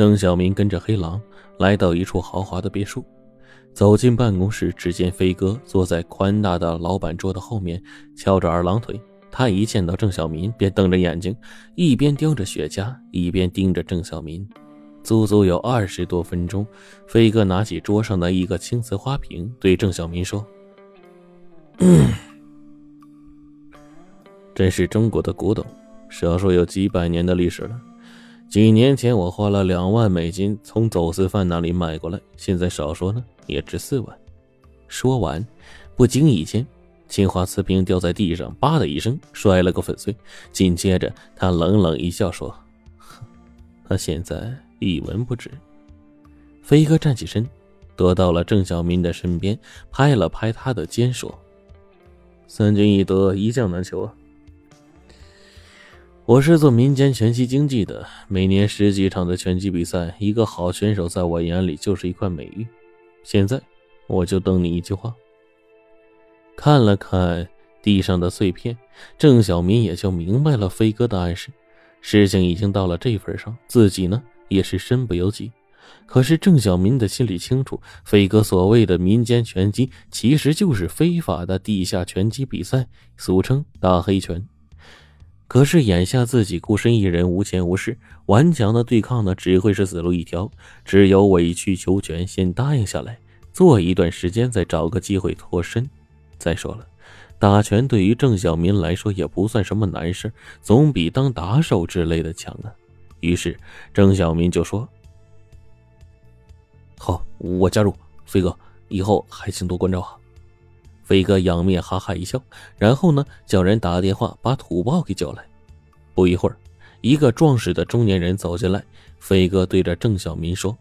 郑小明跟着黑狼来到一处豪华的别墅，走进办公室，只见飞哥坐在宽大的老板桌的后面，翘着二郎腿。他一见到郑小民，便瞪着眼睛，一边叼着雪茄，一边盯着郑小民。足足有二十多分钟，飞哥拿起桌上的一个青瓷花瓶，对郑小民说：“真是中国的古董，少说有几百年的历史了。几年前我花了两万美金从走私犯那里买过来，现在少说呢也值四万。”说完，不经意间，青花瓷瓶掉在地上，吧的一声摔了个粉碎。紧接着，他冷冷一笑说：“他现在……”一文不值。飞哥站起身，躲到了郑小民的身边，拍了拍他的肩，说：“三军易得，一将难求啊！我是做民间拳击经济的，每年十几场的拳击比赛，一个好选手在我眼里就是一块美玉。现在，我就等你一句话。”看了看地上的碎片，郑小民也就明白了飞哥的暗示。事情已经到了这份上，自己呢？也是身不由己，可是郑小民的心里清楚，飞哥所谓的民间拳击其实就是非法的地下拳击比赛，俗称大黑拳。可是眼下自己孤身一人，无钱无势，顽强的对抗呢，只会是死路一条。只有委曲求全，先答应下来，做一段时间，再找个机会脱身。再说了，打拳对于郑小民来说也不算什么难事，总比当打手之类的强啊。于是，郑小民就说：“好，我加入飞哥，以后还请多关照啊。”飞哥仰面哈哈一笑，然后呢，叫人打电话把土豹给叫来。不一会儿，一个壮实的中年人走进来。飞哥对着郑小民说：“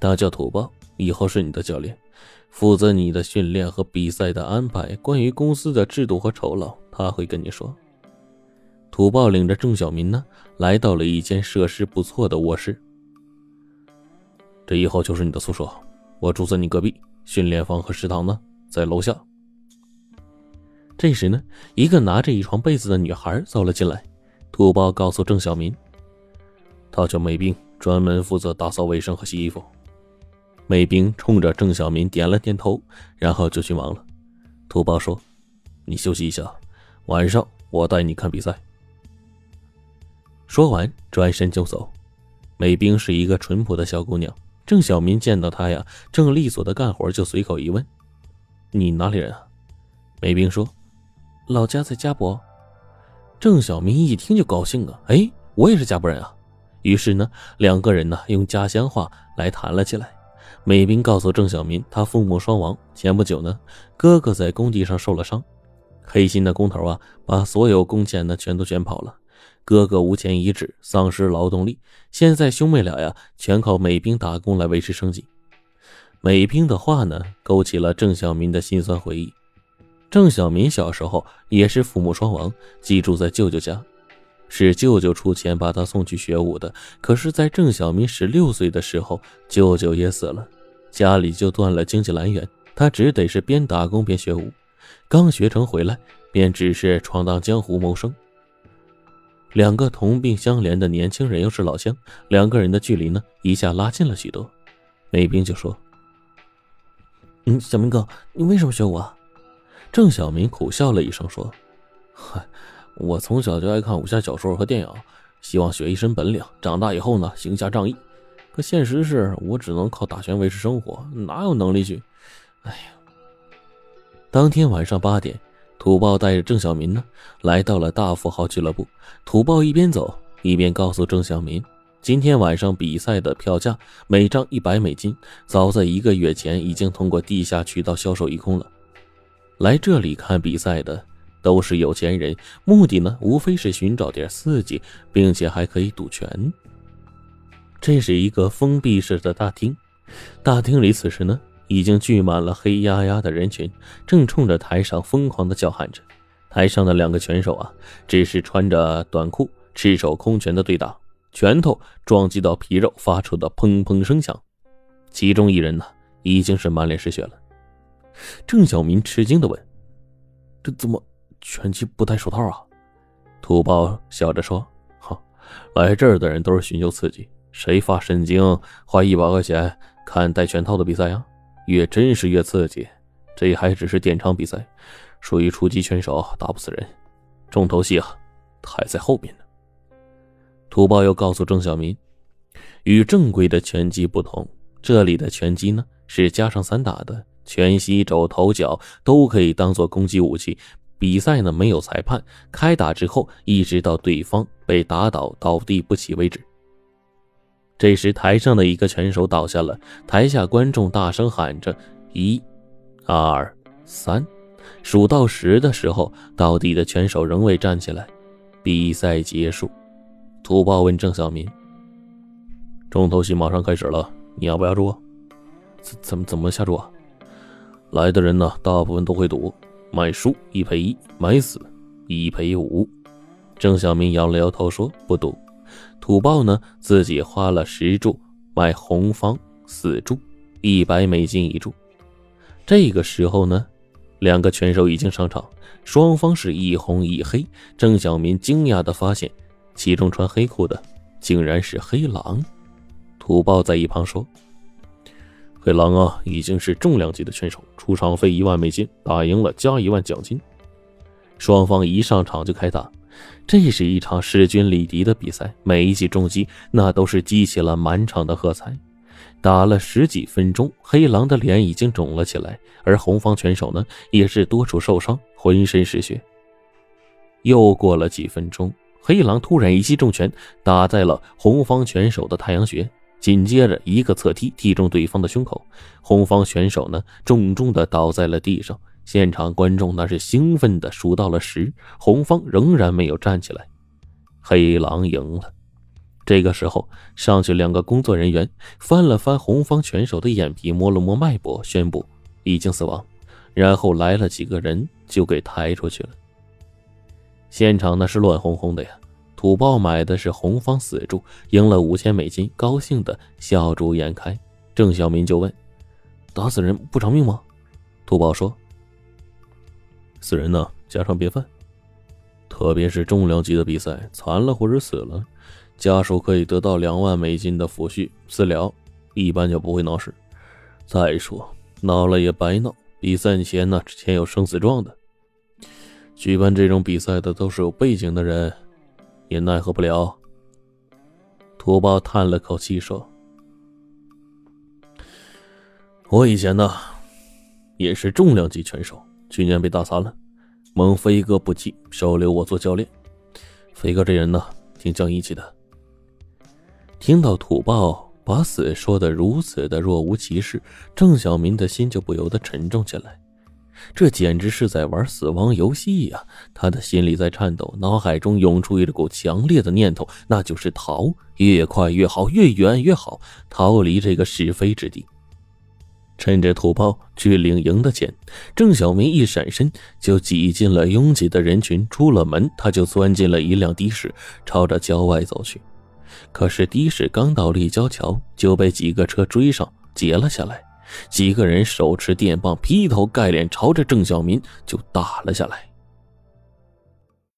他叫土豹，以后是你的教练，负责你的训练和比赛的安排。关于公司的制度和酬劳，他会跟你说。”土豹领着郑小民呢，来到了一间设施不错的卧室。这以后就是你的宿舍，我住在你隔壁。训练房和食堂呢，在楼下。这时呢，一个拿着一床被子的女孩走了进来。土包告诉郑小民，他叫美兵，专门负责打扫卫生和洗衣服。美兵冲着郑小民点了点头，然后就去忙了。土包说：“你休息一下，晚上我带你看比赛。”说完，转身就走。美兵是一个淳朴的小姑娘。郑小民见到她呀，正利索的干活，就随口一问：“你哪里人啊？”美兵说：“老家在嘉博。”郑小民一听就高兴啊，哎，我也是嘉博人啊。于是呢，两个人呢用家乡话来谈了起来。美兵告诉郑小民，他父母双亡，前不久呢，哥哥在工地上受了伤，黑心的工头啊，把所有工钱呢全都卷跑了。哥哥无钱医治，丧失劳动力。现在兄妹俩呀，全靠美兵打工来维持生计。美兵的话呢，勾起了郑小民的心酸回忆。郑小民小时候也是父母双亡，寄住在舅舅家，是舅舅出钱把他送去学武的。可是，在郑小民十六岁的时候，舅舅也死了，家里就断了经济来源，他只得是边打工边学武。刚学成回来，便只是闯荡江湖谋生。两个同病相怜的年轻人又是老乡，两个人的距离呢一下拉近了许多。梅兵就说：“嗯，小明哥，你为什么学武啊？”郑小明苦笑了一声说：“嗨，我从小就爱看武侠小说和电影，希望学一身本领，长大以后呢行侠仗义。可现实是我只能靠打拳维持生活，哪有能力去？哎呀！”当天晚上八点。土豹带着郑小民呢，来到了大富豪俱乐部。土豹一边走一边告诉郑小民，今天晚上比赛的票价每张一百美金，早在一个月前已经通过地下渠道销售一空了。来这里看比赛的都是有钱人，目的呢无非是寻找点刺激，并且还可以赌拳。这是一个封闭式的大厅，大厅里此时呢。已经聚满了黑压压的人群，正冲着台上疯狂的叫喊着。台上的两个拳手啊，只是穿着短裤，赤手空拳的对打，拳头撞击到皮肉，发出的砰砰声响。其中一人呢，已经是满脸是血了。郑小民吃惊的问：“这怎么拳击不戴手套啊？”土豹笑着说：“哈，来这儿的人都是寻求刺激，谁发神经花一百块钱看带拳套的比赛呀？越真实越刺激。这还只是点场比赛，属于初级拳手，打不死人。重头戏啊，还在后面呢。土豹又告诉郑小民，与正规的拳击不同，这里的拳击呢是加上散打的，拳、膝、肘、头、脚都可以当做攻击武器。比赛呢没有裁判，开打之后一直到对方被打倒倒地不起为止。这时台上的一个拳手倒下了，台下观众大声喊着：“一、二、三！”数到十的时候，倒地的拳手仍未站起来。比赛结束。土豹问郑小民：“重头戏马上开始了，你要不要住？怎怎么怎么下注啊？来的人呢，大部分都会赌。”买输一赔一，买死一赔五。郑小明摇了摇头说：“不赌。”土豹呢，自己花了十注买红方死注，一百美金一注。这个时候呢，两个拳手已经上场，双方是一红一黑。郑小民惊讶的发现，其中穿黑裤的竟然是黑狼。土豹在一旁说。黑狼啊，已经是重量级的拳手，出场费一万美金，打赢了加一万奖金。双方一上场就开打，这是一场势均力敌的比赛，每一记重击那都是激起了满场的喝彩。打了十几分钟，黑狼的脸已经肿了起来，而红方拳手呢，也是多处受伤，浑身是血。又过了几分钟，黑狼突然一记重拳打在了红方拳手的太阳穴。紧接着一个侧踢踢中对方的胸口，红方选手呢重重的倒在了地上。现场观众那是兴奋的数到了十，红方仍然没有站起来，黑狼赢了。这个时候上去两个工作人员翻了翻红方拳手的眼皮，摸了摸脉搏，宣布已经死亡。然后来了几个人就给抬出去了。现场那是乱哄哄的呀。土豹买的是红方死注，赢了五千美金，高兴的笑逐颜开。郑小民就问：“打死人不偿命吗？”土豹说：“死人呢，家常便饭。特别是重量级的比赛，残了或者死了，家属可以得到两万美金的抚恤私了，一般就不会闹事。再说闹了也白闹，比赛前呢，之前有生死状的。举办这种比赛的都是有背景的人。”也奈何不了。土豹叹了口气说：“我以前呢，也是重量级拳手，去年被打残了，蒙飞哥不济，收留我做教练。飞哥这人呢，挺讲义气的。”听到土豹把死说的如此的若无其事，郑小民的心就不由得沉重起来。这简直是在玩死亡游戏呀！他的心里在颤抖，脑海中涌出一股强烈的念头，那就是逃，越快越好，越远越好，逃离这个是非之地。趁着土包去领营的钱，郑小明一闪身就挤进了拥挤的人群。出了门，他就钻进了一辆的士，朝着郊外走去。可是的士刚到立交桥，就被几个车追上，截了下来。几个人手持电棒，劈头盖脸朝着郑小民就打了下来。